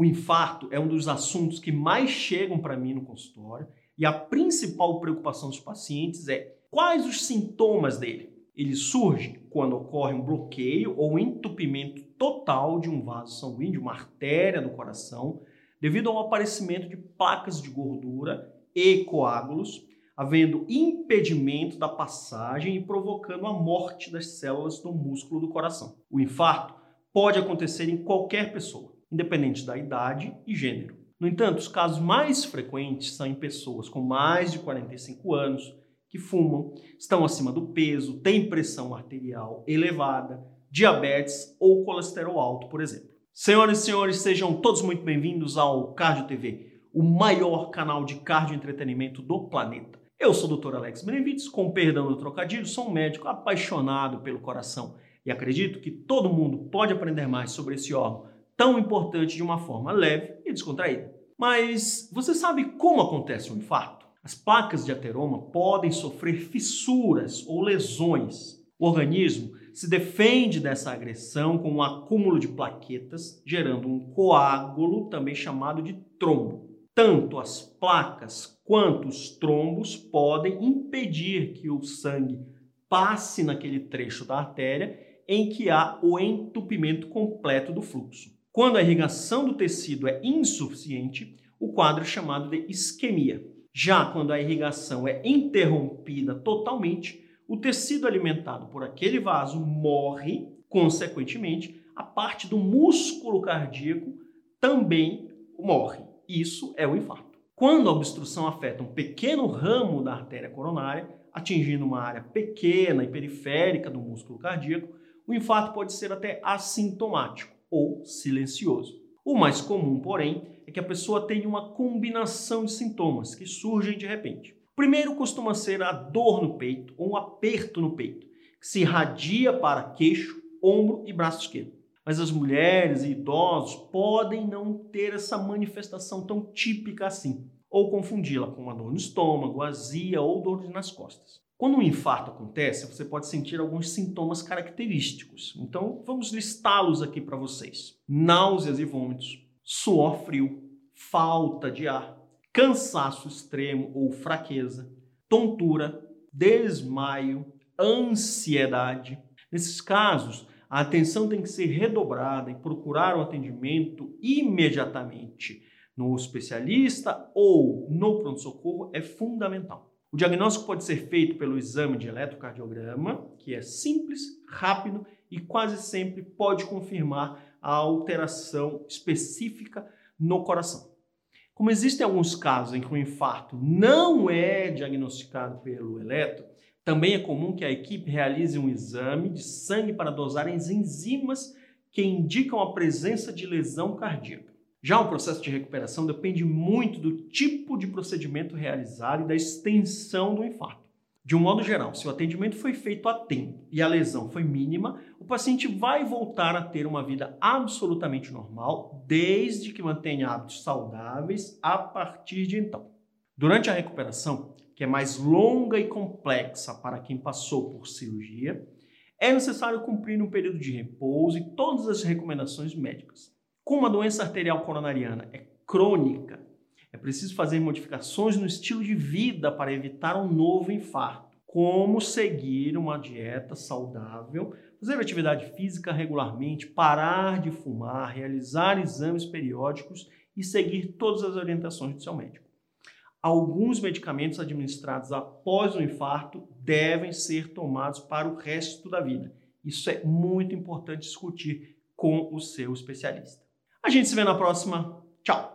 O infarto é um dos assuntos que mais chegam para mim no consultório e a principal preocupação dos pacientes é quais os sintomas dele. Ele surge quando ocorre um bloqueio ou entupimento total de um vaso sanguíneo, de uma artéria do coração, devido ao aparecimento de placas de gordura e coágulos, havendo impedimento da passagem e provocando a morte das células do músculo do coração. O infarto pode acontecer em qualquer pessoa, independente da idade e gênero. No entanto, os casos mais frequentes são em pessoas com mais de 45 anos, que fumam, estão acima do peso, têm pressão arterial elevada, diabetes ou colesterol alto, por exemplo. Senhoras e senhores, sejam todos muito bem-vindos ao Cardio TV, o maior canal de cardio entretenimento do planeta. Eu sou o Dr. Alex Benevides, com perdão do trocadilho, sou um médico apaixonado pelo coração e acredito que todo mundo pode aprender mais sobre esse órgão tão importante de uma forma leve e descontraída. Mas você sabe como acontece um infarto? As placas de ateroma podem sofrer fissuras ou lesões. O organismo se defende dessa agressão com um acúmulo de plaquetas, gerando um coágulo, também chamado de trombo. Tanto as placas quanto os trombos podem impedir que o sangue passe naquele trecho da artéria em que há o entupimento completo do fluxo. Quando a irrigação do tecido é insuficiente, o quadro é chamado de isquemia. Já quando a irrigação é interrompida totalmente, o tecido alimentado por aquele vaso morre, consequentemente, a parte do músculo cardíaco também morre. Isso é o infarto. Quando a obstrução afeta um pequeno ramo da artéria coronária, atingindo uma área pequena e periférica do músculo cardíaco, o infarto pode ser até assintomático ou silencioso. O mais comum, porém, é que a pessoa tenha uma combinação de sintomas que surgem de repente. Primeiro costuma ser a dor no peito ou um aperto no peito, que se irradia para queixo, ombro e braço esquerdo. Mas as mulheres e idosos podem não ter essa manifestação tão típica assim, ou confundi-la com uma dor no estômago, azia ou dor nas costas. Quando um infarto acontece, você pode sentir alguns sintomas característicos. Então, vamos listá-los aqui para vocês: náuseas e vômitos, suor frio, falta de ar, cansaço extremo ou fraqueza, tontura, desmaio, ansiedade. Nesses casos, a atenção tem que ser redobrada e procurar o atendimento imediatamente no especialista ou no pronto-socorro é fundamental. O diagnóstico pode ser feito pelo exame de eletrocardiograma, que é simples, rápido e quase sempre pode confirmar a alteração específica no coração. Como existem alguns casos em que o infarto não é diagnosticado pelo eletro, também é comum que a equipe realize um exame de sangue para dosar as enzimas que indicam a presença de lesão cardíaca. Já o processo de recuperação depende muito do tipo de procedimento realizado e da extensão do infarto. De um modo geral, se o atendimento foi feito a tempo e a lesão foi mínima, o paciente vai voltar a ter uma vida absolutamente normal, desde que mantenha hábitos saudáveis a partir de então. Durante a recuperação, que é mais longa e complexa para quem passou por cirurgia, é necessário cumprir um período de repouso e todas as recomendações médicas. Como a doença arterial coronariana é crônica, é preciso fazer modificações no estilo de vida para evitar um novo infarto. Como seguir uma dieta saudável, fazer atividade física regularmente, parar de fumar, realizar exames periódicos e seguir todas as orientações do seu médico. Alguns medicamentos administrados após o infarto devem ser tomados para o resto da vida. Isso é muito importante discutir com o seu especialista. A gente se vê na próxima. Tchau!